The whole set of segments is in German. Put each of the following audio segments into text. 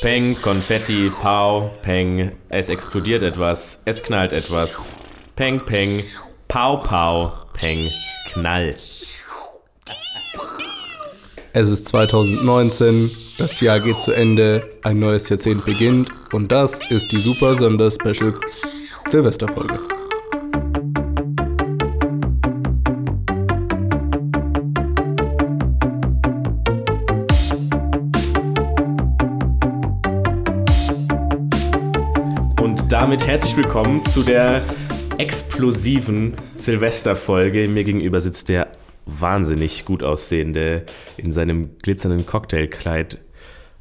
Peng, Konfetti, Pau, Peng, es explodiert etwas, es knallt etwas. Peng, Peng, Pau, Pau, Peng, Knall. Es ist 2019, das Jahr geht zu Ende, ein neues Jahrzehnt beginnt. Und das ist die Super Sonder Special Silvesterfolge. Damit herzlich willkommen zu der explosiven Silvesterfolge. Mir gegenüber sitzt der wahnsinnig gut aussehende, in seinem glitzernden Cocktailkleid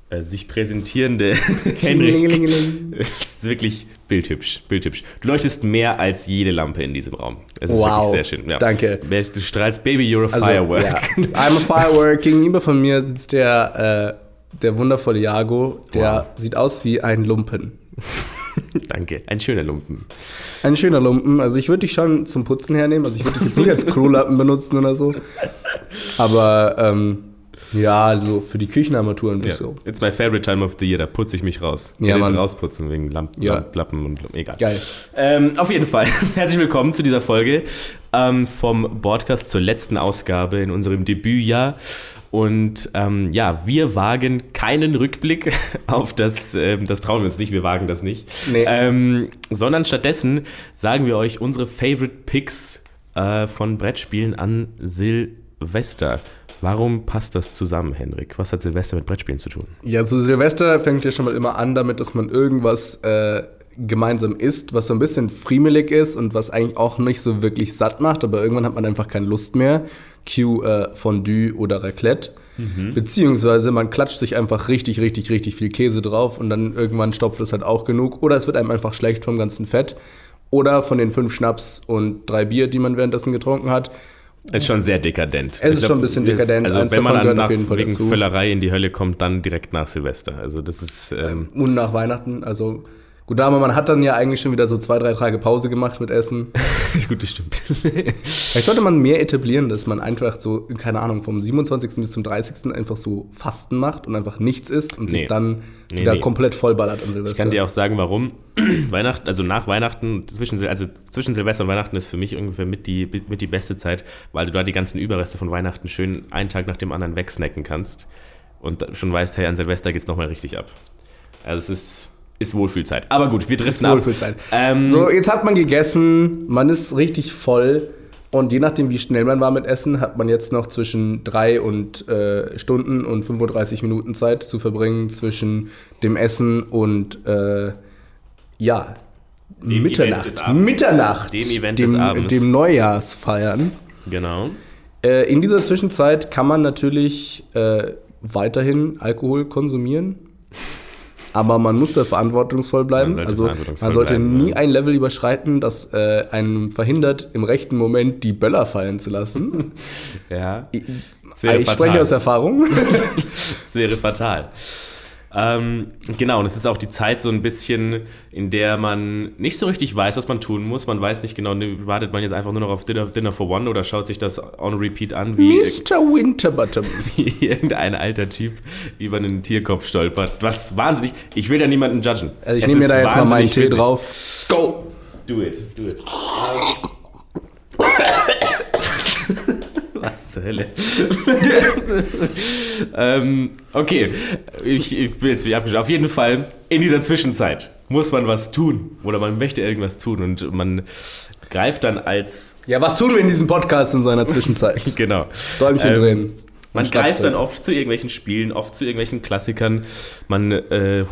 äh, sich präsentierende Henrik. Ist wirklich bildhübsch, bildhübsch. Du leuchtest mehr als jede Lampe in diesem Raum. Es ist Wow. wirklich sehr schön. Ja. Danke. Du strahlst Baby, you're a Also, firework. ja. I'm a firework. Gegenüber von mir sitzt der, äh, der wundervolle Jago, der sieht aus wie ein Lumpen. Danke. Ein schöner Lumpen. Ein schöner Lumpen. Also ich würde dich schon zum Putzen hernehmen. Also ich würde dich jetzt nicht als Crewlappen benutzen oder so. Aber ähm, ja, also für die Küchenarmaturen bist Ja. du. It's my favorite time of the year. Da putze ich mich raus. Ja, Will Mann. rausputzen wegen Lampen, Ja. Lappen und egal. Geil. Ähm, auf jeden Fall. Herzlich willkommen zu dieser Folge ähm, vom Podcast zur letzten Ausgabe in unserem Debütjahr. Und ähm, ja, wir wagen keinen Rückblick auf das, ähm, das trauen wir uns nicht, wir wagen das nicht. Nee. Ähm, sondern stattdessen sagen wir euch unsere Favorite Picks äh, von Brettspielen an Silvester. Warum passt das zusammen, Henrik? Was hat Silvester mit Brettspielen zu tun? Ja, zu Silvester fängt ja schon mal immer an damit, dass man irgendwas äh, gemeinsam isst, was so ein bisschen friemelig ist und was eigentlich auch nicht so wirklich satt macht, aber irgendwann hat man einfach keine Lust mehr. Q äh, Fondue oder Raclette. Beziehungsweise man klatscht sich einfach richtig, richtig, richtig viel Käse drauf und dann irgendwann stopft es halt auch genug. Oder es wird einem einfach schlecht vom ganzen Fett. Oder von den fünf Schnaps und drei Bier, die man währenddessen getrunken hat. Ist schon sehr dekadent. Es ist Ich schon ein bisschen dekadent. Also Eins wenn man dann nach, jeden Fall wegen dazu. Völlerei in die Hölle kommt, dann direkt nach Silvester. Also das ist... Ähm, Und nach Weihnachten, also gut, aber man hat dann ja eigentlich schon wieder so zwei, drei Tage Pause gemacht mit Essen. gut, das stimmt. Vielleicht sollte man mehr etablieren, dass man einfach so, keine Ahnung, vom 27. bis zum 30. einfach so Fasten macht und einfach nichts isst und Nee. sich dann Nee, wieder nee. komplett vollballert am Silvester. Ich kann dir auch sagen, warum. Weihnachten, also nach Weihnachten, zwischen, also zwischen Silvester und Weihnachten ist für mich ungefähr mit die, mit die beste Zeit, weil du da die ganzen Überreste von Weihnachten schön einen Tag nach dem anderen wegsnacken kannst und schon weißt, hey, an Silvester geht's nochmal richtig ab. Also es ist, ist Wohlfühlzeit. Aber gut, wir driften ab. Wohlfühlzeit. Ähm, So, jetzt hat man gegessen, man ist richtig voll und je nachdem, wie schnell man war mit Essen, hat man jetzt noch zwischen drei und äh, Stunden und 35 Minuten Zeit zu verbringen zwischen dem Essen und äh, ja, Dem Mitternacht. Mitternacht. Dem Event dem, des Abends. Dem Neujahrsfeiern. Genau. Äh, in dieser Zwischenzeit kann man natürlich äh, weiterhin Alkohol konsumieren. Aber man muss da verantwortungsvoll bleiben. Man sollte also verantwortungsvoll man sollte bleiben, nie ja. ein Level überschreiten, das äh, einem verhindert, im rechten Moment die Böller fallen zu lassen. Ja. ich ich spreche aus Erfahrung. Das wäre fatal. Ähm, genau, und es ist auch die Zeit so ein bisschen, in der man nicht so richtig weiß, was man tun muss. Man weiß nicht genau, ne, wartet man jetzt einfach nur noch auf Dinner, Dinner for One oder schaut sich das on repeat an, wie, Mr. Winterbottom. wie irgendein alter Typ über einen Tierkopf stolpert. Was wahnsinnig, ich will da niemanden judgen. Also ich Es nehme mir da jetzt mal meinen Tee witzig. drauf. Skull. Do it, do it. Was zur Hölle? ähm, okay, ich, ich bin jetzt wieder abgeschlossen. Auf jeden Fall, in dieser Zwischenzeit muss man was tun. Oder man möchte irgendwas tun. Und man greift dann als. Ja, was tun wir in diesem Podcast in seiner Zwischenzeit? Genau. Däumchen Ähm, drehen. Man greift dann oft zu irgendwelchen Spielen, oft zu irgendwelchen Klassikern. Man äh,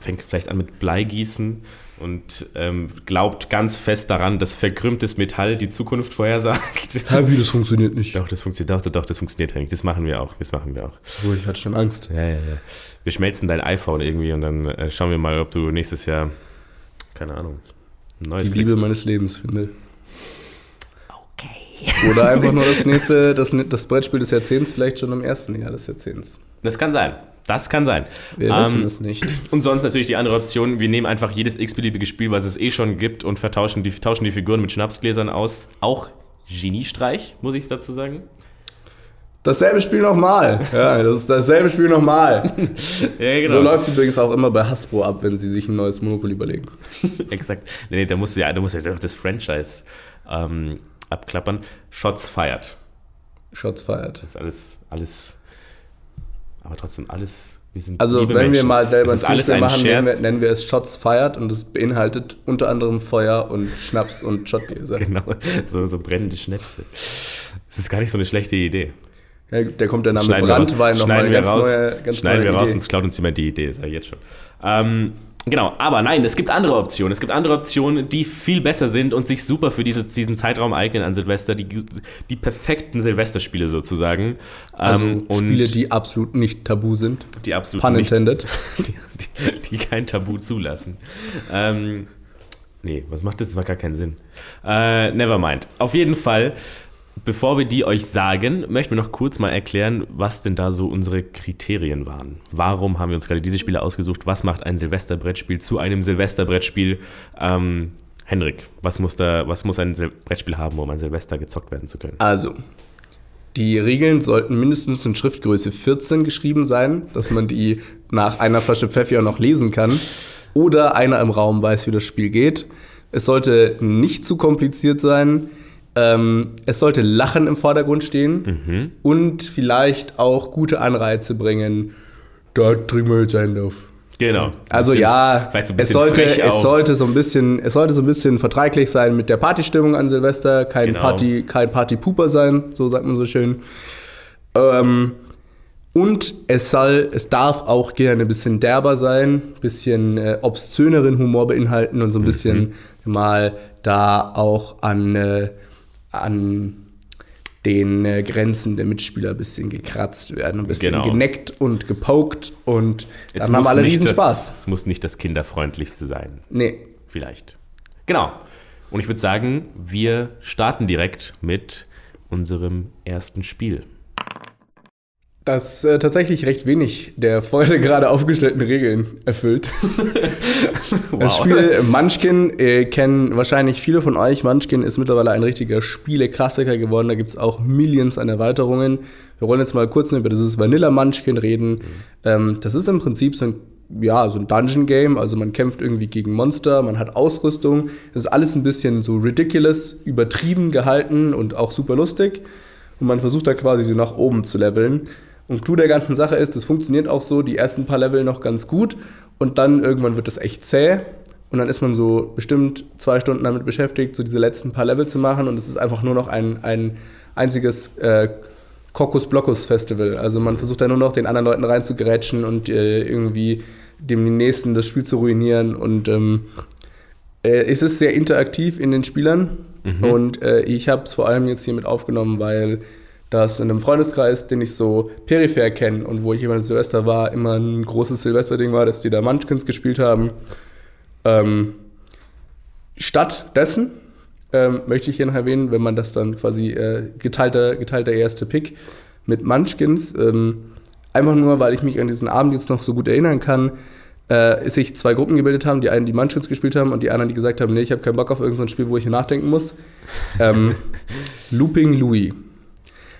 fängt vielleicht an mit Bleigießen und ähm, glaubt ganz fest daran, dass verkrümmtes Metall die Zukunft vorhersagt. Hä, wie, das funktioniert nicht. Doch, das funktioniert, doch, doch, das funktioniert eigentlich. Das machen wir auch. Das machen wir auch. Oh, ich hatte schon Angst. Ja, ja, ja. Wir schmelzen dein iPhone irgendwie und dann äh, schauen wir mal, ob du nächstes Jahr, keine Ahnung, ein neues Die Liebe kriegst. meines Lebens finde. Oder einfach nur das nächste, das, das Brettspiel des Jahrzehnts, vielleicht schon im ersten Jahr des Jahrzehnts. Das kann sein. Das kann sein. Wir Ähm, wissen es nicht. Und sonst natürlich die andere Option, wir nehmen einfach jedes x-beliebige Spiel, was es eh schon gibt und vertauschen die, tauschen die Figuren mit Schnapsgläsern aus. Auch Geniestreich, muss ich dazu sagen. Dasselbe Spiel nochmal. Ja, das ist dasselbe Spiel nochmal. ja, genau. So läuft es übrigens auch immer bei Hasbro ab, wenn sie sich ein neues Monopoly überlegen. Exakt. Nee, nee, da musst du ja, da musst du ja das Franchise ähm, abklappern. Shots fired. Shots fired. Das ist alles, alles, aber trotzdem alles. Wir sind Also, wenn wir Menschen. mal selber ein alles ein machen, nennen wir, nennen wir es Shots fired und es beinhaltet unter anderem Feuer und Schnaps und Shotgläser. Genau, so, so brennende Schnäpse. Das ist gar nicht so eine schlechte Idee. Ja, der kommt der Name schneiden wir Brandwein nochmal schneiden wir ganz raus, neue, schneiden neue wir raus, Idee. sonst klaut uns jemand die Idee, sag ich jetzt schon. Ähm, genau, aber nein, es gibt andere Optionen. Es gibt andere Optionen, die viel besser sind und sich super für diese, diesen Zeitraum eignen an Silvester. Die, die perfekten Silvesterspiele sozusagen. Also Ähm, und Spiele, die absolut nicht tabu sind. die absolut Pun nicht, intended. die, die, die kein Tabu zulassen. Ähm, nee, was macht das? Das macht gar keinen Sinn. Äh, never mind. Auf jeden Fall, bevor wir die euch sagen, möchten wir noch kurz mal erklären, was denn da so unsere Kriterien waren. Warum haben wir uns gerade diese Spiele ausgesucht? Was macht ein Silvesterbrettspiel zu einem Silvesterbrettspiel? Ähm, Henrik, was muss, da, was muss ein Sil Brettspiel haben, um an Silvester gezockt werden zu können? Also, die Regeln sollten mindestens in Schriftgröße 14 geschrieben sein, dass man die nach einer Flasche Pfeffi auch noch lesen kann. Oder einer im Raum weiß, wie das Spiel geht. Es sollte nicht zu kompliziert sein. Ähm, es sollte Lachen im Vordergrund stehen. Und vielleicht auch gute Anreize bringen. Da trinken wir jetzt einen auf. Genau. Also Bisschen- ja, so es, sollte, es, sollte so ein bisschen, es sollte so ein bisschen verträglich sein mit der Partystimmung an Silvester, kein Genau. Party, kein Partypooper sein, so sagt man so schön. Ähm, und es soll, es darf auch gerne ein bisschen derber sein, ein bisschen äh, obszöneren Humor beinhalten und so Mhm. ein bisschen mal da auch an, äh, an den äh, Grenzen der Mitspieler ein bisschen gekratzt werden, ein bisschen Genau. geneckt und gepokt und Es dann haben alle riesen das- Spaß. Es muss nicht das kinderfreundlichste sein. Nee. Vielleicht. Genau. Und ich würde sagen, wir starten direkt mit unserem ersten Spiel. Das äh, tatsächlich recht wenig der vorher gerade aufgestellten Regeln erfüllt. Das Spiel Munchkin äh, kennen wahrscheinlich viele von euch. Munchkin ist mittlerweile ein richtiger Spieleklassiker geworden. Da gibt es auch Millions an Erweiterungen. Wir wollen jetzt mal kurz über dieses Vanilla Munchkin reden. Ähm, das ist im Prinzip so ein, ja, so ein Dungeon-Game. Also man kämpft irgendwie gegen Monster, man hat Ausrüstung. Das ist alles ein bisschen so ridiculous, übertrieben gehalten und auch super lustig. Und man versucht da quasi so nach oben zu leveln. Und Clou der ganzen Sache ist, das funktioniert auch so, die ersten paar Level noch ganz gut und dann irgendwann wird das echt zäh und dann ist man so bestimmt zwei Stunden damit beschäftigt, so diese letzten paar Level zu machen und es ist einfach nur noch ein, ein einziges äh, Kokos-Blockus-Festival. Also man versucht da nur noch den anderen Leuten reinzugrätschen und äh, irgendwie dem nächsten das Spiel zu ruinieren und ähm, äh, es ist sehr interaktiv in den Spielern und äh, ich habe es vor allem jetzt hier mit aufgenommen, weil das in einem Freundeskreis, den ich so peripher kenne und wo ich immer Silvester war, immer ein großes Silvesterding war, dass die da Munchkins gespielt haben. Ähm, stattdessen ähm, möchte ich hier noch erwähnen, wenn man das dann quasi äh, geteilter, geteilter erste Pick mit Munchkins, ähm, einfach nur, weil ich mich an diesen Abend jetzt noch so gut erinnern kann, äh, sich zwei Gruppen gebildet haben, die einen, die Munchkins gespielt haben und die anderen, die gesagt haben, nee, ich habe keinen Bock auf irgendein Spiel, wo ich hier nachdenken muss. Ähm, Looping Louis.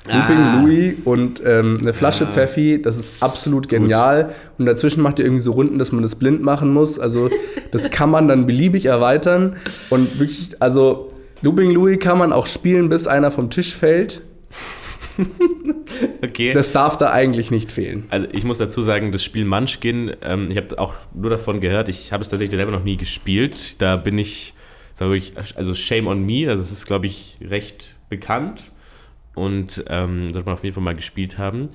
Looping Ah. Louis und ähm, eine Flasche Pfeffi, das ist absolut genial. Und dazwischen macht ihr irgendwie so Runden, dass man das blind machen muss. Also das kann man dann beliebig erweitern. Und wirklich, also Looping Louis kann man auch spielen, bis einer vom Tisch fällt. Okay. Das darf da eigentlich nicht fehlen. also ich muss dazu sagen, das Spiel Munchkin, ähm, ich habe auch nur davon gehört, ich habe es tatsächlich selber noch nie gespielt. Da bin ich, sage ich, also shame on me, also es ist, glaube ich, recht bekannt und ähm, sollte man auf jeden Fall mal gespielt haben.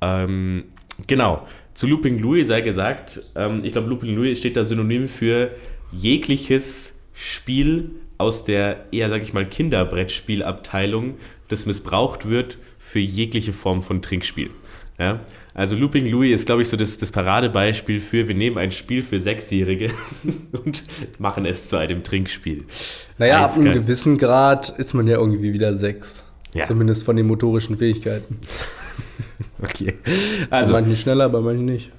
Ähm, genau, zu Looping Louis sei gesagt, ähm, ich glaube, Looping Louis steht da synonym für jegliches Spiel aus der eher, sag ich mal, Kinderbrettspielabteilung, das missbraucht wird für jegliche Form von Trinkspiel. Ja? Also Looping Louis ist, glaube ich, so das, das Paradebeispiel für, wir nehmen ein Spiel für Sechsjährige und machen es zu einem Trinkspiel. Naja, ab einem Eiskalt. gewissen Grad ist man ja irgendwie wieder sechs. Ja. Zumindest von den motorischen Fähigkeiten. Okay. Bei Also, manchen schneller, bei manchen nicht.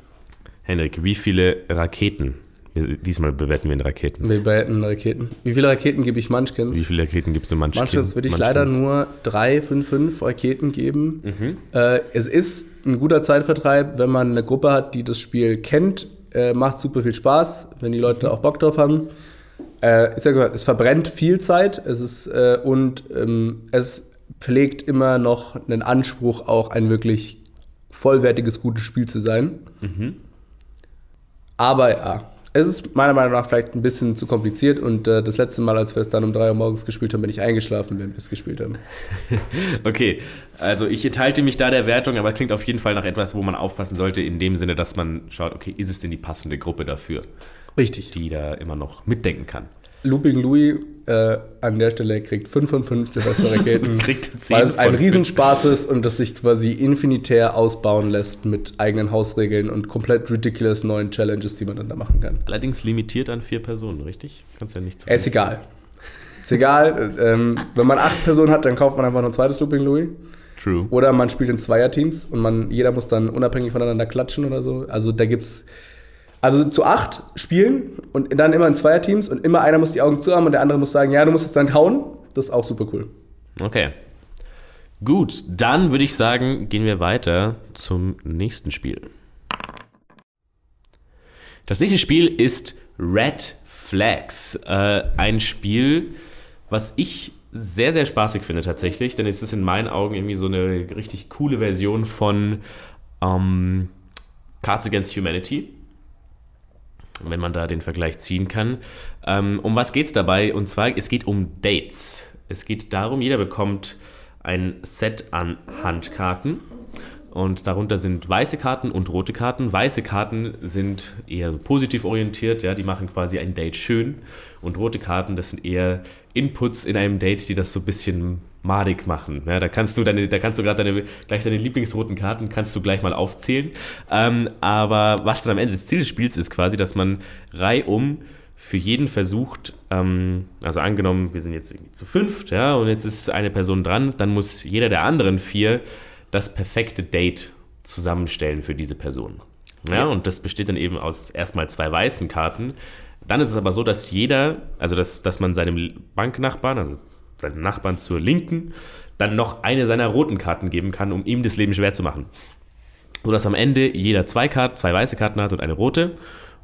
Henrik, wie viele Raketen Diesmal bewerten wir in Raketen. Wir bewerten Raketen. Wie viele Raketen gebe ich Munchkins? Wie viele Raketen gibst du Munchkins? Munchkins würde ich Munchkins? leider nur drei von fünf Raketen geben. Mhm. Äh, es ist ein guter Zeitvertreib, wenn man eine Gruppe hat, die das Spiel kennt. Äh, macht super viel Spaß, wenn die Leute auch Bock drauf haben. Äh, ich sage mal, es verbrennt viel Zeit es ist, äh, und ähm, es pflegt immer noch einen Anspruch, auch ein wirklich vollwertiges, gutes Spiel zu sein. Aber ja, es ist meiner Meinung nach vielleicht ein bisschen zu kompliziert und äh, das letzte Mal, als wir es dann um 3 Uhr morgens gespielt haben, bin ich eingeschlafen, während wir es gespielt haben. Okay, also ich enthalte mich da der Wertung, aber klingt auf jeden Fall nach etwas, wo man aufpassen sollte, in dem Sinne, dass man schaut, okay, ist es denn die passende Gruppe dafür, Richtig. die da immer noch mitdenken kann. Looping Louis äh, an der Stelle kriegt 5 von 5 Silvester-Raketen. Kriegt 10 weil es ein Riesenspaß ist und das sich quasi infinitär ausbauen lässt mit eigenen Hausregeln und komplett ridiculous neuen Challenges, die man dann da machen kann. Allerdings limitiert an vier Personen, richtig? Kannst ja nicht zu Ist egal. Ist egal. äh, ähm, wenn man acht Personen hat, dann kauft man einfach noch ein zweites Looping Louis. True. Oder man spielt in Zweierteams und man, jeder muss dann unabhängig voneinander klatschen oder so. Also da gibt's. Also zu acht spielen und dann immer in Zweierteams und immer einer muss die Augen zu haben und der andere muss sagen, ja, du musst jetzt dann hauen. Das ist auch super cool. Okay. Gut, dann würde ich sagen, gehen wir weiter zum nächsten Spiel. Das nächste Spiel ist Red Flags. Äh, ein Spiel, was ich sehr, sehr spaßig finde tatsächlich, denn es ist in meinen Augen irgendwie so eine richtig coole Version von ähm, Cards Against Humanity wenn man da den Vergleich ziehen kann. Ähm, um was geht es dabei? Und zwar, es geht um Dates. Es geht darum, jeder bekommt ein Set an Handkarten. Und darunter sind weiße Karten und rote Karten. Weiße Karten sind eher positiv orientiert, ja, die machen quasi ein Date schön. Und rote Karten, das sind eher Inputs in einem Date, die das so ein bisschen madig machen. Ja, da kannst du deine, da kannst du gerade deine, gleich deine Lieblingsroten Karten kannst du gleich mal aufzählen. Ähm, aber was dann am Ende des Ziels des Spiels ist quasi, dass man reihum für jeden versucht, ähm, also angenommen, wir sind jetzt zu fünft, ja, und jetzt ist eine Person dran, dann muss jeder der anderen vier das perfekte Date zusammenstellen für diese Person. Ja, Ja. und das besteht dann eben aus erstmal zwei weißen Karten. Dann ist es aber so, dass jeder, also dass, dass man seinem Banknachbarn, also seinem Nachbarn zur Linken, dann noch eine seiner roten Karten geben kann, um ihm das Leben schwer zu machen. Sodass am Ende jeder zwei Karten, zwei weiße Karten hat und eine rote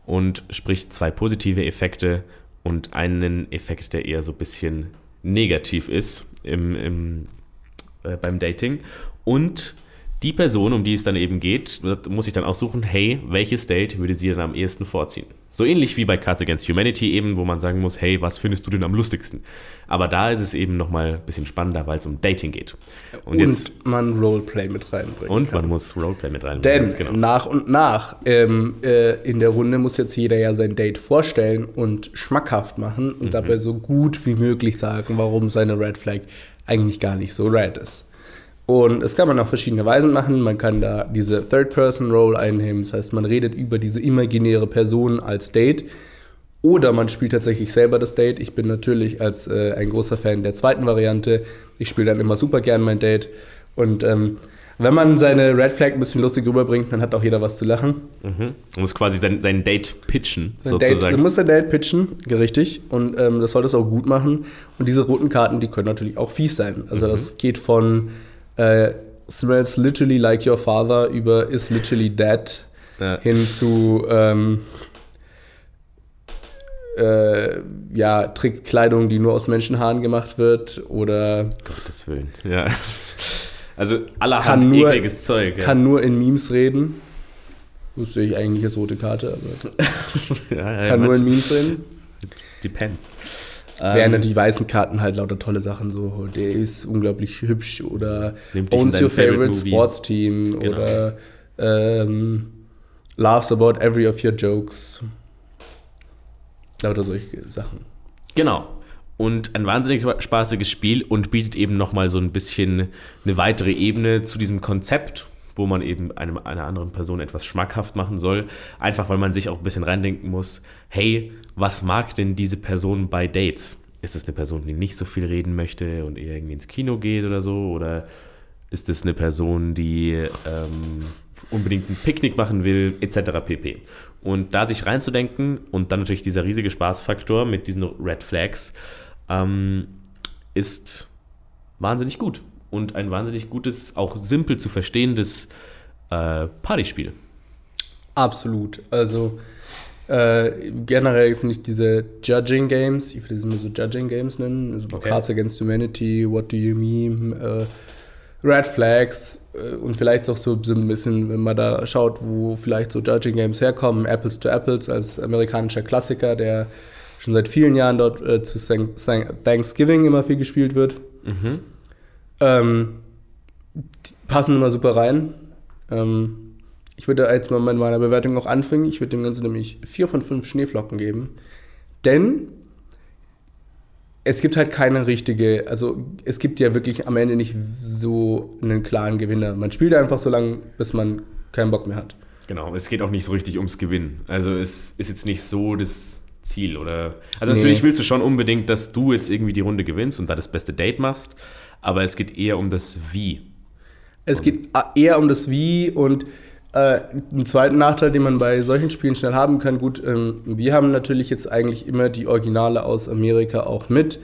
und sprich zwei positive Effekte und einen Effekt, der eher so ein bisschen negativ ist im, im, äh, beim Dating. Und die Person, um die es dann eben geht, muss ich dann auch suchen, hey, welches Date würde sie dann am ehesten vorziehen? So ähnlich wie bei Cards Against Humanity eben, wo man sagen muss, hey, was findest du denn am lustigsten? Aber da ist es eben nochmal ein bisschen spannender, weil es um Dating geht. Und, Und, jetzt, man Roleplay mit reinbringen und kann. man muss Roleplay mit rein. Denn genau. nach und nach ähm, äh, in der Runde muss jetzt jeder ja sein Date vorstellen und schmackhaft machen und dabei so gut wie möglich sagen, warum seine Red Flag eigentlich gar nicht so red ist. Und das kann man auf verschiedene Weisen machen. Man kann da diese Third-Person-Role einnehmen. Das heißt, man redet über diese imaginäre Person als Date. Oder man spielt tatsächlich selber das Date. Ich bin natürlich als äh, ein großer Fan der zweiten Variante. Ich spiele dann immer super gern mein Date. Und ähm, wenn man seine Red Flag ein bisschen lustig rüberbringt, dann hat auch jeder was zu lachen. Mhm. Man muss quasi sein, sein Date pitchen, Ein Date, du sozusagen. musst dein Date pitchen, richtig. Und ähm, das solltest du auch gut machen. Und diese roten Karten, die können natürlich auch fies sein. Also das geht von äh, smells literally like your father über is literally dead Ja. hin zu ähm, äh, ja, trägt Kleidung, die nur aus Menschenhaaren gemacht wird oder Gottes Willen. Ja. Also allerhand Kann nur- ekliges Zeug. Ja. kann nur in Memes reden. Das sehe ich eigentlich als rote Karte, aber ja, ja, kann nur in Memes reden. Depends. Während Ähm, die weißen Karten halt lauter tolle Sachen so, der ist unglaublich hübsch oder owns your favorite, favorite sports team Genau. oder ähm, laughs about every of your jokes. Lauter solche Sachen. Genau. Und ein wahnsinnig spaßiges Spiel und bietet eben nochmal so ein bisschen eine weitere Ebene zu diesem Konzept, wo man eben einem, einer anderen Person etwas schmackhaft machen soll. Einfach weil man sich auch ein bisschen reindenken muss, hey, was mag denn diese Person bei Dates? Ist es eine Person, die nicht so viel reden möchte und eher irgendwie ins Kino geht oder so? Oder ist es eine Person, die ähm, unbedingt ein Picknick machen will, etc. pp. Und da sich reinzudenken und dann natürlich dieser riesige Spaßfaktor mit diesen Red Flags ähm, ist wahnsinnig gut. Und ein wahnsinnig gutes, auch simpel zu verstehendes äh, Partyspiel. Absolut. Also äh, generell finde ich diese Judging Games, ich würde sie immer so Judging Games nennen, also Okay. Cards Against Humanity, What Do You Meme, äh, Red Flags äh, und vielleicht auch so, so ein bisschen, wenn man da schaut, wo vielleicht so Judging Games herkommen, Apples to Apples als amerikanischer Klassiker, der schon seit vielen Jahren dort äh, zu Thank- Thank- Thanksgiving immer viel gespielt wird. Mhm. Ähm, die passen immer super rein. Ähm, ich würde jetzt mal mit meiner Bewertung noch anfangen. Ich würde dem Ganzen nämlich vier von fünf Schneeflocken geben. Denn es gibt halt keine richtige, also es gibt ja wirklich am Ende nicht so einen klaren Gewinner. Man spielt einfach so lange, bis man keinen Bock mehr hat. Genau, es geht auch nicht so richtig ums Gewinnen. Also es ist jetzt nicht so das Ziel, oder? Also Nee. natürlich willst du schon unbedingt, dass du jetzt irgendwie die Runde gewinnst und da das beste Date machst, aber es geht eher um das Wie. Es geht eher um das Wie und äh, einen zweiten Nachteil, den man bei solchen Spielen schnell haben kann. Gut, ähm, wir haben natürlich jetzt eigentlich immer die Originale aus Amerika auch mit.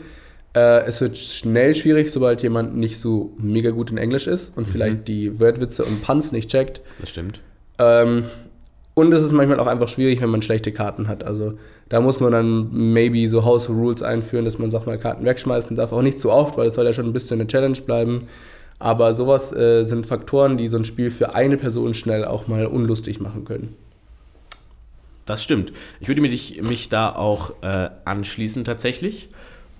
Äh, es wird schnell schwierig, sobald jemand nicht so mega gut in Englisch ist und vielleicht die Wordwitze und Puns nicht checkt. Das stimmt. Ähm, und es ist manchmal auch einfach schwierig, wenn man schlechte Karten hat. Also da muss man dann maybe so House Rules einführen, dass man sagt mal Karten wegschmeißen darf. Auch nicht zu oft, weil es soll ja schon ein bisschen eine Challenge bleiben. Aber sowas äh, sind Faktoren, die so ein Spiel für eine Person schnell auch mal unlustig machen können. Das stimmt. Ich würde mich, mich da auch äh, anschließen tatsächlich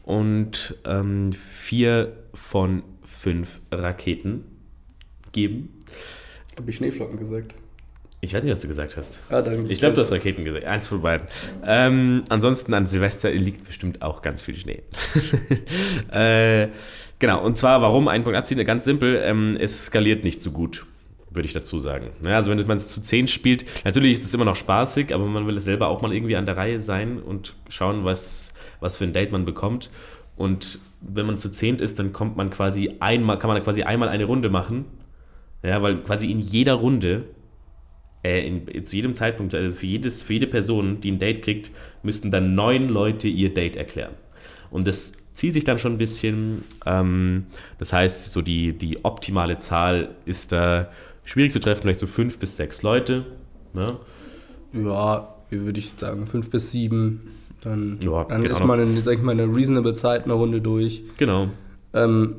und ähm, vier von fünf Raketen geben. Habe ich Schneeflocken gesagt? Ich weiß nicht, was du gesagt hast. Ah, Ich glaube, du hast Raketen gesagt. Eins von beiden. Ähm, ansonsten an Silvester liegt bestimmt auch ganz viel Schnee. äh, genau, und zwar warum einen Punkt abziehen? Ganz simpel, ähm, es skaliert nicht so gut, würde ich dazu sagen. Ja, also wenn man es zu 10 spielt, natürlich ist es immer noch spaßig, aber man will es selber auch mal irgendwie an der Reihe sein und schauen, was, was für ein Date man bekommt. Und wenn man zu 10 ist, dann kommt man quasi einmal, kann man quasi einmal eine Runde machen. Ja, weil quasi in jeder Runde äh, in, zu jedem Zeitpunkt, also für, jedes, für jede Person, die ein Date kriegt, müssten dann neun Leute ihr Date erklären. Und das zieht sich dann schon ein bisschen. Ähm, das heißt, so die, die optimale Zahl ist da schwierig zu treffen, vielleicht so fünf bis sechs Leute. Ne? Ja, wie würde ich sagen, fünf bis sieben. Dann, Ja, dann ist man in, sag ich mal, eine reasonable Zeit eine Runde durch. Genau. Ähm,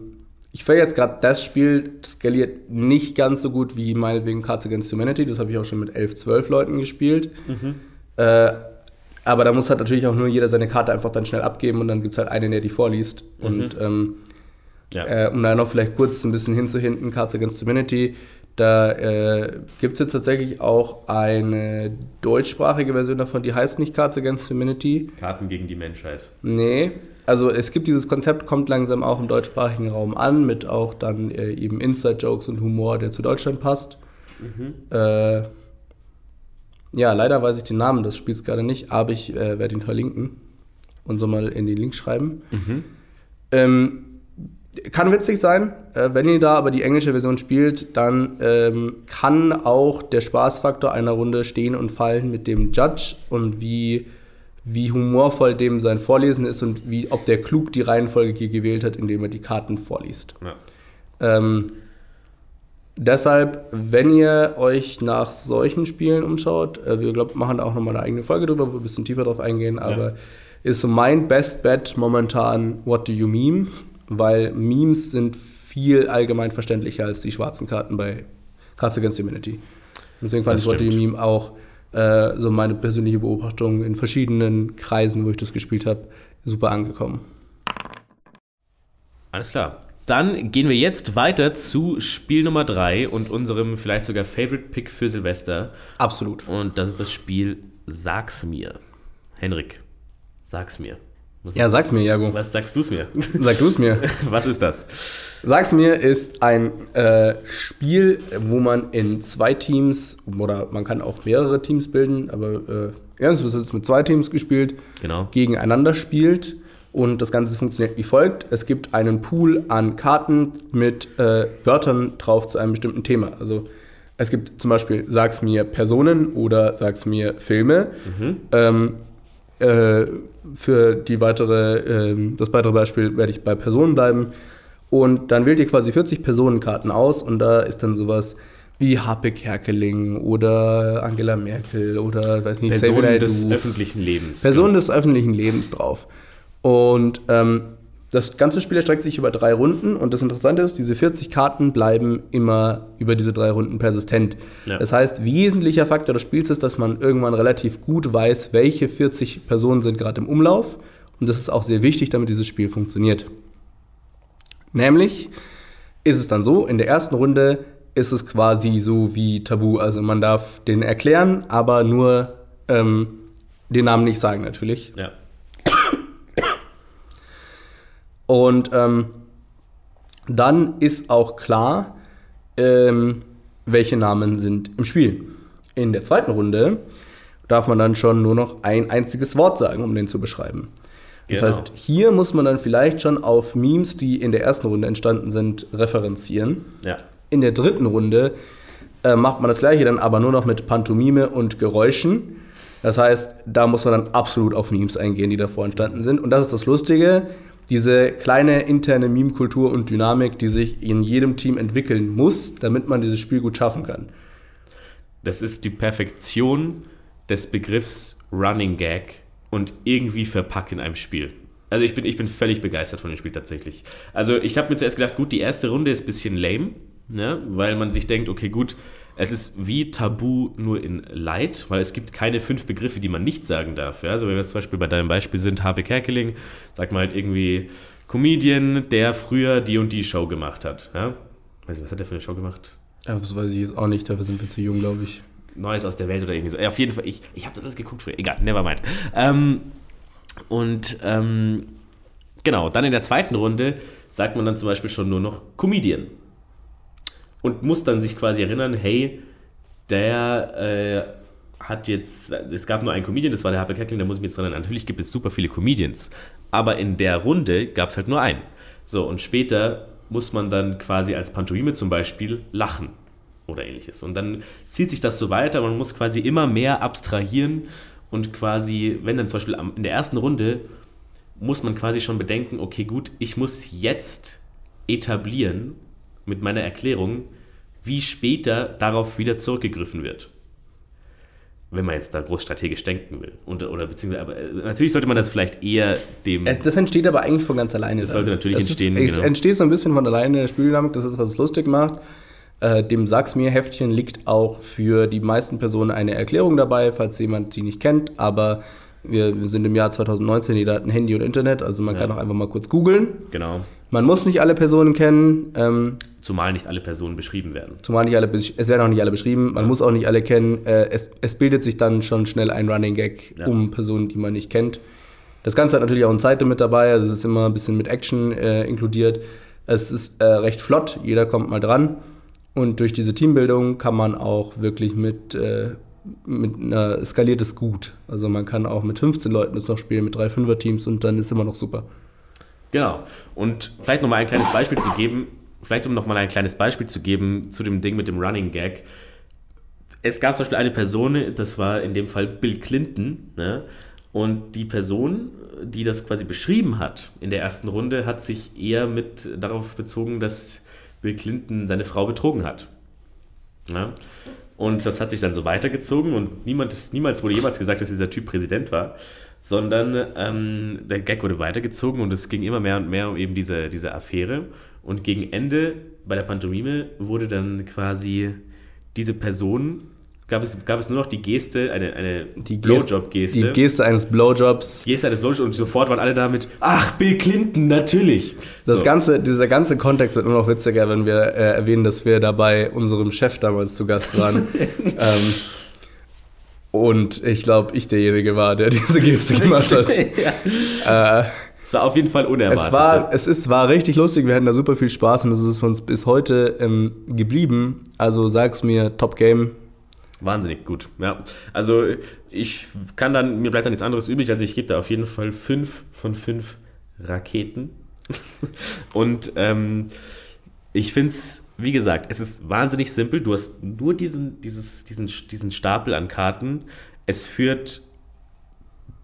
ich fand jetzt gerade, das Spiel skaliert nicht ganz so gut wie meinetwegen Cards Against Humanity. Das habe ich auch schon mit 11, 12 Leuten gespielt. Äh, aber da muss halt natürlich auch nur jeder seine Karte einfach dann schnell abgeben und dann gibt es halt einen, der die vorliest. Und ähm, Ja. äh, um da noch vielleicht kurz ein bisschen hinzuhinten, Cards Against Humanity, da äh, gibt es jetzt tatsächlich auch eine deutschsprachige Version davon, die heißt nicht Cards Against Humanity. Karten gegen die Menschheit. Nee, also es gibt dieses Konzept, kommt langsam auch im deutschsprachigen Raum an, mit auch dann äh, eben Inside-Jokes und Humor, der zu Deutschland passt. Äh, ja, leider weiß ich den Namen des Spiels gerade nicht, aber ich äh, werde ihn verlinken und so mal in den Link schreiben. Ähm, kann witzig sein, äh, wenn ihr da aber die englische Version spielt, dann ähm, kann auch der Spaßfaktor einer Runde stehen und fallen mit dem Judge und wie, wie humorvoll dem sein Vorlesen ist und wie, ob der klug die Reihenfolge ge- gewählt hat, indem er die Karten vorliest. Ja. Ähm, deshalb, wenn ihr euch nach solchen Spielen umschaut, äh, wir glaub, machen da auch nochmal eine eigene Folge drüber, wo wir ein bisschen tiefer drauf eingehen, aber ist so mein Best Bet momentan What Do You Meme, weil Memes sind viel allgemein verständlicher als die schwarzen Karten bei Cards Against Humanity. Deswegen fand Das ich What Do You stimmt. Meme auch äh, so meine persönliche Beobachtung in verschiedenen Kreisen, wo ich das gespielt habe, super angekommen. Alles klar. Dann gehen wir jetzt weiter zu Spiel Nummer 3 und unserem vielleicht sogar Favorite Pick für Silvester. Absolut. Und das ist das Spiel Sag's mir. Henrik, sag's mir. Was, Ja, sag's mir, Jago. was sagst du's mir? Sag du es mir. was ist das? Sag's mir ist ein äh, Spiel, wo man in zwei Teams oder man kann auch mehrere Teams bilden, aber äh, ja, es ist jetzt mit zwei Teams gespielt, Genau. gegeneinander spielt und das Ganze funktioniert wie folgt: Es gibt einen Pool an Karten mit äh, Wörtern drauf zu einem bestimmten Thema. Also es gibt zum Beispiel, sag's mir Personen oder sag's mir Filme. Mhm. Ähm, äh, für die weitere, ähm, das weitere Beispiel werde ich bei Personen bleiben. Und dann wählt ihr quasi 40 Personenkarten aus und da ist dann sowas wie Harpe Kerkeling oder Angela Merkel oder weiß nicht, Personen des öffentlichen Lebens. Personen des öffentlichen Lebens drauf. Und ähm, das ganze Spiel erstreckt sich über drei Runden und das Interessante ist, diese 40 Karten bleiben immer über diese drei Runden persistent. Ja. Das heißt, wesentlicher Faktor des Spiels ist, dass man irgendwann relativ gut weiß, welche 40 Personen sind gerade im Umlauf und das ist auch sehr wichtig, damit dieses Spiel funktioniert. Nämlich ist es dann so, in der ersten Runde ist es quasi so wie Tabu, also man darf den erklären, aber nur ähm, den Namen nicht sagen natürlich. Ja. Und ähm, dann ist auch klar, ähm, welche Namen sind im Spiel. In der zweiten Runde darf man dann schon nur noch ein einziges Wort sagen, um den zu beschreiben. Das Genau. heißt, hier muss man dann vielleicht schon auf Memes, die in der ersten Runde entstanden sind, referenzieren. Ja. In der dritten Runde äh, macht man das gleiche dann aber nur noch mit Pantomime und Geräuschen. Das heißt, da muss man dann absolut auf Memes eingehen, die davor entstanden sind. Und das ist das Lustige, diese kleine interne Meme-Kultur und Dynamik, die sich in jedem Team entwickeln muss, damit man dieses Spiel gut schaffen kann. Das ist die Perfektion des Begriffs Running Gag und irgendwie verpackt in einem Spiel. Also ich bin, ich bin völlig begeistert von dem Spiel tatsächlich. Also ich habe mir zuerst gedacht, gut, die erste Runde ist ein bisschen lame, ne? weil man sich denkt, okay, gut, es ist wie Tabu nur in Light, weil es gibt keine fünf Begriffe, die man nicht sagen darf. Ja? Also wenn wir zum Beispiel bei deinem Beispiel sind, Harpe Kerkeling, sag mal halt irgendwie Comedian, der früher die und die Show gemacht hat. Ja? Weiß nicht, was hat der für eine Show gemacht? Ja, das weiß ich jetzt auch nicht, dafür sind wir zu jung, glaube ich. Neues aus der Welt oder irgendwie so. Ja, auf jeden Fall, ich, ich habe das alles geguckt früher. Egal, never mind. Ähm, und ähm, genau, dann in der zweiten Runde sagt man dann zum Beispiel schon nur noch Comedian. Und muss dann sich quasi erinnern, hey, der äh, hat jetzt, es gab nur einen Comedian, das war der Harpe Kettling, da muss ich mich jetzt erinnern. Natürlich gibt es super viele Comedians, aber in der Runde gab es halt nur einen. So, und später muss man dann quasi als Pantomime zum Beispiel lachen oder ähnliches. Und dann zieht sich das so weiter, man muss quasi immer mehr abstrahieren und quasi, wenn dann zum Beispiel in der ersten Runde muss man quasi schon bedenken, okay, gut, ich muss jetzt etablieren mit meiner Erklärung, wie später darauf wieder zurückgegriffen wird. Wenn man jetzt da groß strategisch denken will. Und, oder beziehungsweise, aber äh, natürlich sollte man das vielleicht eher dem. Äh, Das entsteht aber eigentlich von ganz alleine. Das dann. sollte natürlich das entstehen, Ist, es genau. entsteht so ein bisschen von alleine, Spieldynamik, das ist, was es lustig macht. Äh, dem Sag's mir Heftchen liegt auch für die meisten Personen eine Erklärung dabei, falls jemand sie nicht kennt. Aber wir, wir sind im Jahr 2019, jeder hat ein Handy und Internet, also man Ja. kann auch einfach mal kurz googeln. genau. Man muss nicht alle Personen kennen, ähm, Zumal nicht alle Personen beschrieben werden. zumal nicht alle, es werden auch nicht alle beschrieben, man muss auch nicht alle kennen. Äh, es, es bildet sich dann schon schnell ein Running Gag Ja. um Personen, die man nicht kennt. Das Ganze hat natürlich auch ein Zeitlimit dabei, also es ist immer ein bisschen mit Action äh, inkludiert. Es ist äh, recht flott, jeder kommt mal dran. Und durch diese Teambildung kann man auch wirklich mit, äh, mit einer skaliertes gut. Also man kann auch mit 15 Leuten das noch spielen, mit drei Fünfer-Teams und dann ist immer noch super. Genau. Und vielleicht nochmal ein kleines Beispiel zu geben, vielleicht um nochmal ein kleines Beispiel zu geben zu dem Ding mit dem Running Gag. Es gab zum Beispiel eine Person, das war in dem Fall Bill Clinton, ne? und die Person, die das quasi beschrieben hat in der ersten Runde, hat sich eher mit darauf bezogen, dass Bill Clinton seine Frau betrogen hat. Ja? Und das hat sich dann so weitergezogen und niemand, niemals wurde jemals gesagt, dass dieser Typ Präsident war, sondern ähm, der Gag wurde weitergezogen und es ging immer mehr und mehr um eben diese, diese Affäre. Und gegen Ende bei der Pantomime wurde dann quasi diese Person, gab es, gab es nur noch die Geste, eine, eine Die Geste, Blowjob-Geste. die Geste eines Blowjobs. Geste eines Blowjobs und sofort waren alle da mit, ach, Bill Clinton, natürlich. Das So. ganze, dieser ganze Kontext wird nur noch witziger, wenn wir äh, erwähnen, dass wir da bei unserem Chef damals zu Gast waren. ähm, und ich glaube, ich derjenige war, der diese Geste gemacht hat. ja. äh, Es war auf jeden Fall unerwartet. es, war, es ist, war richtig lustig, wir hatten da super viel Spaß und es ist uns bis heute ähm, geblieben. Also sag's mir, Top Game. Wahnsinnig gut, ja. Also ich kann dann, mir bleibt dann nichts anderes übrig, also ich gebe da auf jeden Fall fünf von fünf Raketen. Und ähm, Ich finde es, wie gesagt, es ist wahnsinnig simpel. Du hast nur diesen, dieses, diesen, diesen Stapel an Karten. Es führt,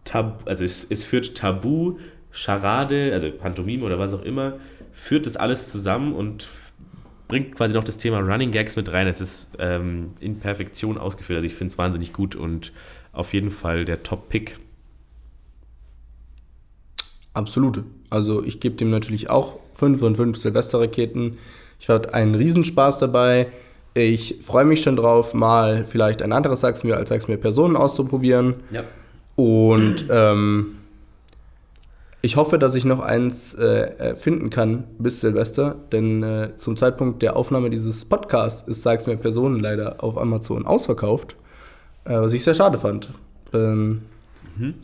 Tab, also es, es führt Tabu, Charade, also Pantomime oder was auch immer, führt das alles zusammen und bringt quasi noch das Thema Running Gags mit rein. Es ist ähm, in Perfektion ausgeführt. Also ich finde es wahnsinnig gut und auf jeden Fall der Top-Pick. Absolut. Also ich gebe dem natürlich auch 5 von 5 Silvesterraketen. Ich hatte einen Riesenspaß dabei. Ich freue mich schon drauf, mal vielleicht ein anderes Sag's mir als Sag's mir Personen auszuprobieren. Ja. Und ähm, ich hoffe, dass ich noch eins äh, finden kann bis Silvester, denn äh, zum Zeitpunkt der Aufnahme dieses Podcasts ist Sag's mir Personen leider auf Amazon ausverkauft, äh, was ich sehr schade fand. Ähm, Mhm.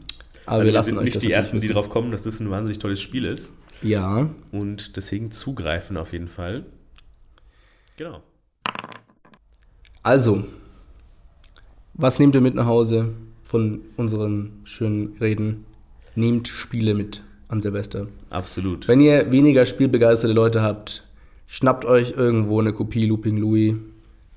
aber also wir lassen sind euch nicht die Ersten, die drauf kommen, dass das ein wahnsinnig tolles Spiel ist. Ja, Und deswegen zugreifen auf jeden Fall. Genau. also, was nehmt ihr mit nach Hause von unseren schönen Reden? Nehmt Spiele mit an Silvester. Absolut. Wenn ihr weniger spielbegeisterte Leute habt, schnappt euch irgendwo eine Kopie Looping Louis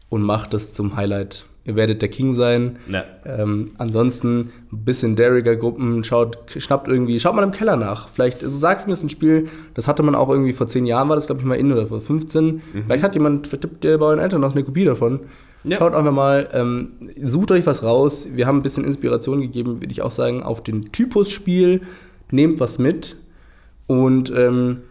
und macht das zum Highlight. Ihr werdet der King sein. Ja. Ähm, ansonsten ein bisschen Derriger Gruppen, schaut, schnappt irgendwie, schaut mal im Keller nach. Vielleicht, also sagst mir, es ist ein Spiel, das hatte man auch irgendwie vor zehn Jahren, war das glaube ich mal in oder vor 15. Vielleicht hat jemand, vertippt ihr bei euren Eltern noch eine Kopie davon. Ja. Schaut einfach mal, ähm, sucht euch was raus. Wir haben ein bisschen Inspiration gegeben, würde ich auch sagen, auf den Typus Spiel. Nehmt was mit. Und ähm,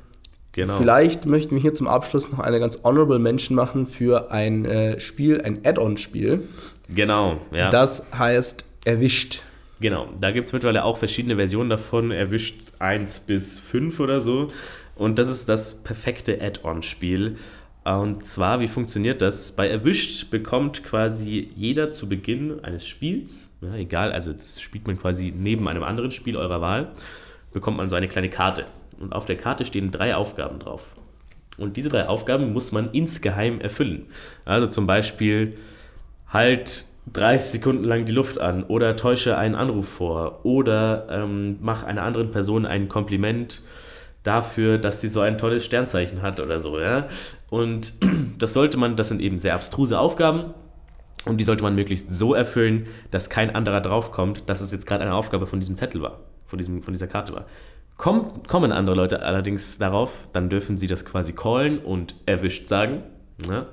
Genau. Vielleicht möchten wir hier zum Abschluss noch eine ganz honorable Mention machen für ein äh, Spiel, ein Add-on-Spiel. Genau, ja. Das heißt Erwischt. Genau, da gibt es mittlerweile auch verschiedene Versionen davon, erwischt 1 bis 5 oder so. Und das ist das perfekte Add-on-Spiel. Und zwar, wie funktioniert das? Bei Erwischt bekommt quasi jeder zu Beginn eines Spiels, ja, egal, also das spielt man quasi neben einem anderen Spiel eurer Wahl, bekommt man so eine kleine Karte. Und auf der Karte stehen drei Aufgaben drauf. Und diese drei Aufgaben muss man insgeheim erfüllen. Also zum Beispiel halt 30 Sekunden lang die Luft an oder täusche einen Anruf vor oder ähm, mach einer anderen Person ein Kompliment dafür, dass sie so ein tolles Sternzeichen hat oder so, ja. Und das sollte man, das sind eben sehr abstruse Aufgaben und die sollte man möglichst so erfüllen, dass kein anderer draufkommt, dass es jetzt gerade eine Aufgabe von diesem Zettel war, von, diesem, von dieser Karte war. Komm, kommen andere Leute allerdings darauf, dann dürfen sie das quasi callen und erwischt sagen. Ne?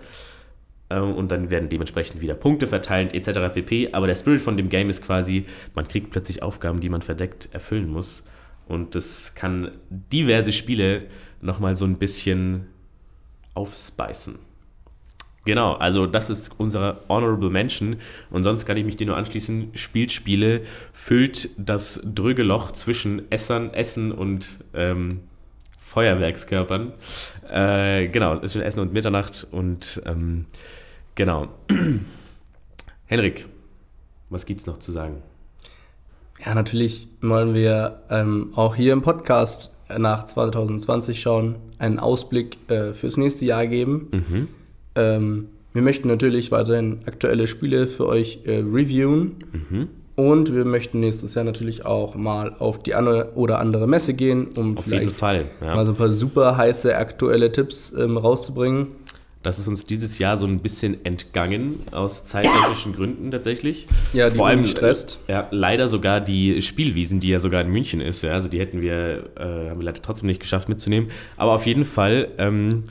Ähm, Und dann werden dementsprechend wieder Punkte verteilt, etc. pp. Aber der Spirit von dem Game ist quasi, man kriegt plötzlich Aufgaben, die man verdeckt erfüllen muss. Und das kann diverse Spiele nochmal so ein bisschen aufspeisen. Genau, also das ist unsere Honorable Mention. Und sonst kann ich mich dir nur anschließen. Spielt Spiele, füllt das dröge Loch zwischen Essern, Essen und ähm, Feuerwerkskörpern. Äh, genau, ist Essen und Mitternacht. Und ähm, genau. Henrik, was gibt's noch zu sagen? Ja, natürlich wollen wir ähm, auch hier im Podcast nach 2020 schauen, einen Ausblick äh, fürs nächste Jahr geben. Mhm. Ähm, wir möchten natürlich weiterhin aktuelle Spiele für euch äh, reviewen. Mhm. Und wir möchten nächstes Jahr natürlich auch mal auf die eine oder andere Messe gehen, um Auf jeden vielleicht Fall. Ja. mal so ein paar super heiße aktuelle Tipps ähm, rauszubringen. Das ist uns dieses Jahr so ein bisschen entgangen, aus zeittechnischen Gründen tatsächlich. Ja, die Vor allem stresst. äh, Ja, leider sogar die Spielwiesen, die ja sogar in München ist. Ja, also die hätten wir, äh, haben wir leider trotzdem nicht geschafft mitzunehmen. Aber auf jeden Fall ähm,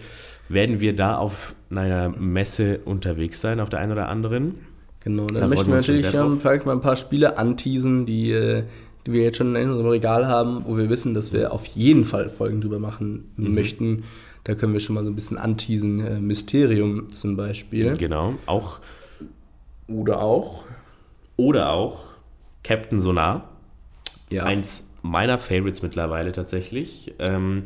werden wir da auf einer Messe unterwegs sein, auf der einen oder anderen. Genau, dann Da freuen möchten wir natürlich ähm, vielleicht mal ein paar Spiele anteasen, die, äh, die wir jetzt schon in unserem Regal haben, wo wir wissen, dass wir auf jeden Fall Folgen drüber machen Mhm. möchten. Da können wir schon mal so ein bisschen anteasen. Äh, Mysterium zum Beispiel. Genau. Auch Oder auch. oder auch Captain Sonar. Ja. Eins meiner Favorites mittlerweile tatsächlich. Ähm,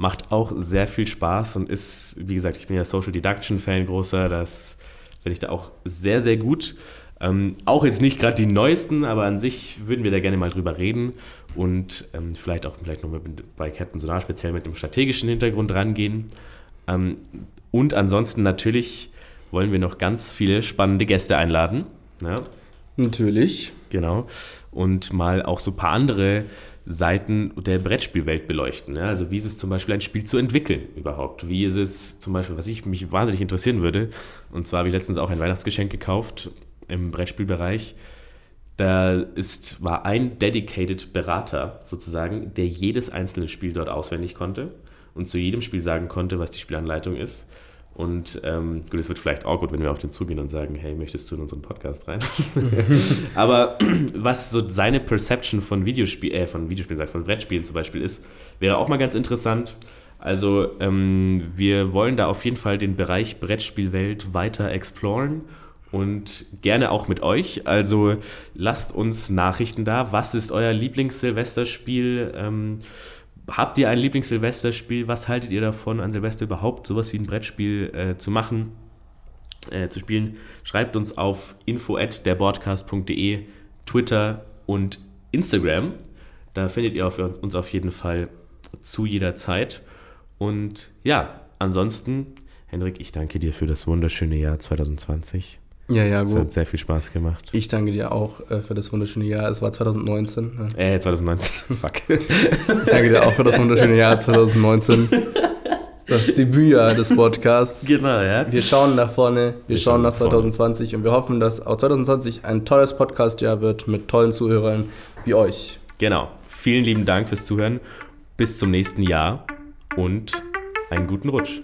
macht auch sehr viel Spaß und ist, wie gesagt, ich bin ja Social Deduction Fan großer, das finde ich da auch sehr, sehr gut. Ähm, auch jetzt nicht gerade die neuesten, aber an sich würden wir da gerne mal drüber reden und ähm, vielleicht auch vielleicht noch mal bei Captain Sonar speziell mit dem strategischen Hintergrund rangehen. Ähm, und ansonsten natürlich wollen wir noch ganz viele spannende Gäste einladen. Ja, Natürlich. Genau. Und mal auch so ein paar andere Seiten der Brettspielwelt beleuchten. Ja? Also wie ist es zum Beispiel, ein Spiel zu entwickeln überhaupt? Wie ist es zum Beispiel, was ich mich wahnsinnig interessieren würde, und zwar habe ich letztens auch ein Weihnachtsgeschenk gekauft im Brettspielbereich. Da ist, war ein dedicated Berater sozusagen, der jedes einzelne Spiel dort auswendig konnte und zu jedem Spiel sagen konnte, was die Spielanleitung ist. Und ähm, gut, es wird vielleicht auch gut, wenn wir auf den zugehen und sagen, hey, möchtest du in unseren Podcast rein? Aber was so seine Perception von Videospiel, äh, von Videospielen sagt, von Brettspielen zum Beispiel ist, wäre auch mal ganz interessant. Also ähm, wir wollen da auf jeden Fall den Bereich Brettspielwelt weiter exploren und gerne auch mit euch. Also lasst uns Nachrichten da. Was ist euer Lieblings-Silvesterspiel? Ähm, habt ihr ein Lieblings-Silvesterspiel? Was haltet ihr davon, an Silvester überhaupt sowas wie ein Brettspiel äh, zu machen, äh, zu spielen? Schreibt uns auf info@derboardcast.de, Twitter und Instagram. Da findet ihr uns auf jeden Fall zu jeder Zeit. Und ja, ansonsten, Henrik, ich danke dir für das wunderschöne Jahr 2020. Ja, ja, gut. Es hat sehr viel Spaß gemacht. Ich danke dir auch äh, für das wunderschöne Jahr. Es war 2019. Ja. Äh, 2019. Fuck. ich danke dir auch für das wunderschöne Jahr 2019. Das Debütjahr des Podcasts. Genau, ja. Wir schauen nach vorne, wir, wir schauen nach 2020 vorne. und wir hoffen, dass auch 2020 ein tolles Podcastjahr wird mit tollen Zuhörern wie euch. Genau. Vielen lieben Dank fürs Zuhören. Bis zum nächsten Jahr und einen guten Rutsch.